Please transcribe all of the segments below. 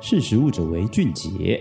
识食物者为俊杰。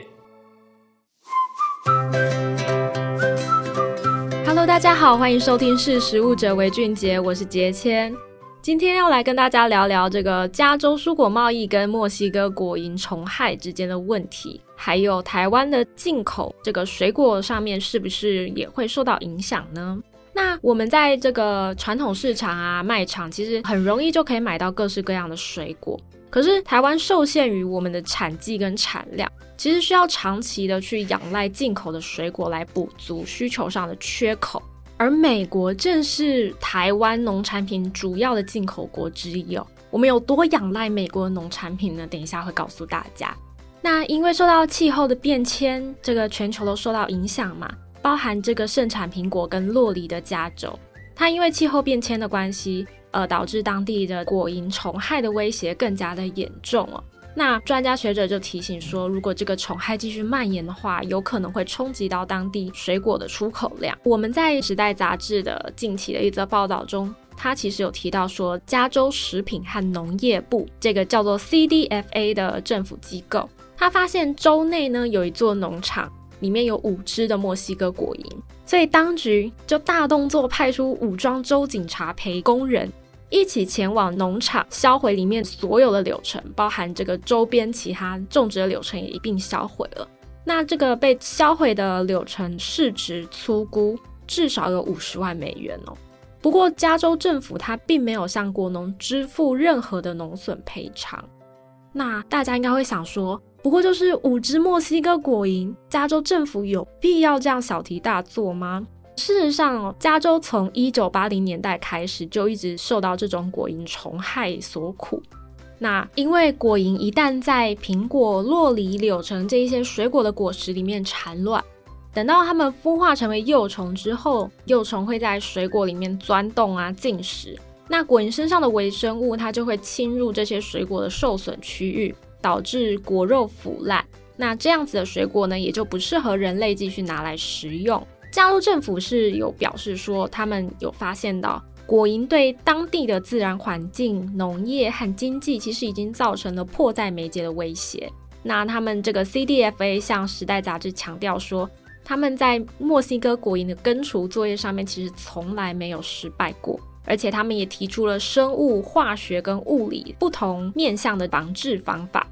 Hello，大家好，欢迎收听《识食物者为俊杰》，我是杰谦。今天要来跟大家聊聊这个加州蔬果贸易跟墨西哥果蝇虫害之间的问题，还有台湾的进口这个水果上面是不是也会受到影响呢？那我们在这个传统市场啊、卖场，其实很容易就可以买到各式各样的水果。可是台湾受限于我们的产季跟产量，其实需要长期的去仰赖进口的水果来补足需求上的缺口。而美国正是台湾农产品主要的进口国之一哦。我们有多仰赖美国的农产品呢？等一下会告诉大家。那因为受到气候的变迁，这个全球都受到影响嘛。包含这个盛产苹果跟洛梨的加州，它因为气候变迁的关系，呃，导致当地的果蝇虫害的威胁更加的严重哦。那专家学者就提醒说，如果这个虫害继续蔓延的话，有可能会冲击到当地水果的出口量。我们在《时代》杂志的近期的一则报道中，他其实有提到说，加州食品和农业部这个叫做 CDFA 的政府机构，他发现州内呢有一座农场。里面有五只的墨西哥果蝇，所以当局就大动作，派出武装州警察陪工人一起前往农场销毁里面所有的柳橙，包含这个周边其他种植的柳橙也一并销毁了。那这个被销毁的柳橙市值粗估至少有五十万美元哦。不过加州政府它并没有向果农支付任何的农损赔偿。那大家应该会想说，不过就是五只墨西哥果蝇，加州政府有必要这样小题大做吗？事实上，加州从一九八零年代开始就一直受到这种果蝇虫害所苦。那因为果蝇一旦在苹果、洛梨、柳橙这一些水果的果实里面产卵，等到它们孵化成为幼虫之后，幼虫会在水果里面钻洞啊进食，那果蝇身上的微生物它就会侵入这些水果的受损区域。导致果肉腐烂，那这样子的水果呢，也就不适合人类继续拿来食用。加州政府是有表示说，他们有发现到果蝇对当地的自然环境、农业和经济，其实已经造成了迫在眉睫的威胁。那他们这个 CDFA 向《时代》杂志强调说，他们在墨西哥果蝇的根除作业上面，其实从来没有失败过。而且他们也提出了生物化学跟物理不同面向的防治方法。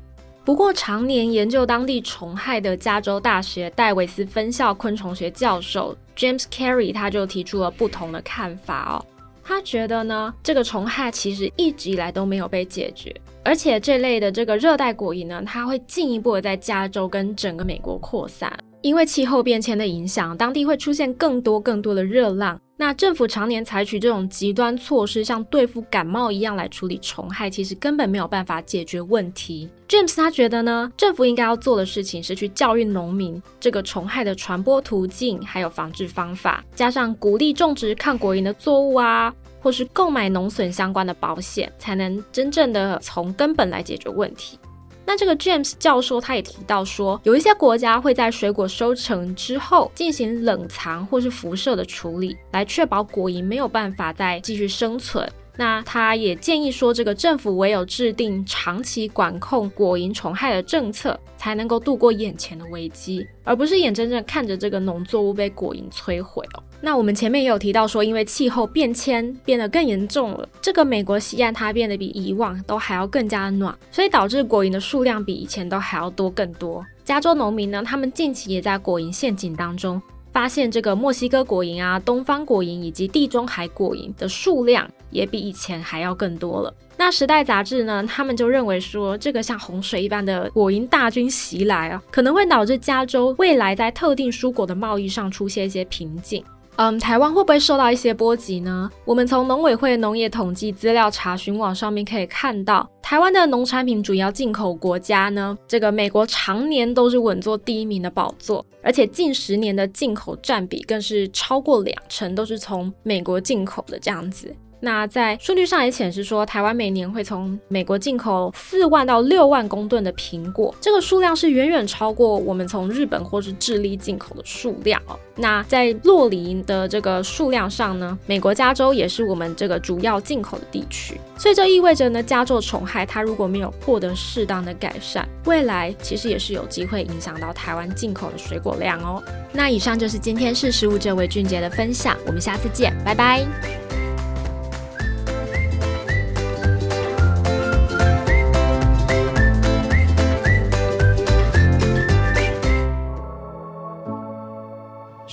不过，常年研究当地虫害的加州大学戴维斯分校昆虫学教授 James Carey 他就提出了不同的看法哦。他觉得呢，这个虫害其实一直以来都没有被解决，而且这类的这个热带果蝇呢，它会进一步的在加州跟整个美国扩散。因为气候变迁的影响，当地会出现更多更多的热浪。那政府常年采取这种极端措施，像对付感冒一样来处理虫害，其实根本没有办法解决问题。James 他觉得呢，政府应该要做的事情是去教育农民这个虫害的传播途径，还有防治方法，加上鼓励种植抗果蝇的作物啊，或是购买农损相关的保险，才能真正的从根本来解决问题。那这个 James 教授他也提到说，有一些国家会在水果收成之后进行冷藏或是辐射的处理，来确保果蝇没有办法再继续生存。那他也建议说，这个政府唯有制定长期管控果蝇虫害的政策，才能够度过眼前的危机，而不是眼睁睁看着这个农作物被果蝇摧毁哦。那我们前面也有提到说，因为气候变迁变得更严重了，这个美国西岸它变得比以往都还要更加的暖，所以导致果蝇的数量比以前都还要多更多。加州农民呢，他们近期也在果蝇陷阱当中。发现这个墨西哥果蝇啊、东方果蝇以及地中海果蝇的数量也比以前还要更多了。那时代杂志呢，他们就认为说，这个像洪水一般的果蝇大军袭来啊，可能会导致加州未来在特定蔬果的贸易上出现一些瓶颈。嗯，台湾会不会受到一些波及呢？我们从农委会农业统计资料查询网上面可以看到，台湾的农产品主要进口国家呢，这个美国常年都是稳坐第一名的宝座，而且近十年的进口占比更是超过两成，都是从美国进口的这样子。那在数据上也显示说，台湾每年会从美国进口四万到六万公吨的苹果，这个数量是远远超过我们从日本或是智利进口的数量哦。那在洛梨的这个数量上呢，美国加州也是我们这个主要进口的地区，所以这意味着呢，加州虫害它如果没有获得适当的改善，未来其实也是有机会影响到台湾进口的水果量哦。那以上就是今天识食物者为俊杰的分享，我们下次见，拜拜。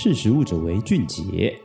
识时务者为俊杰。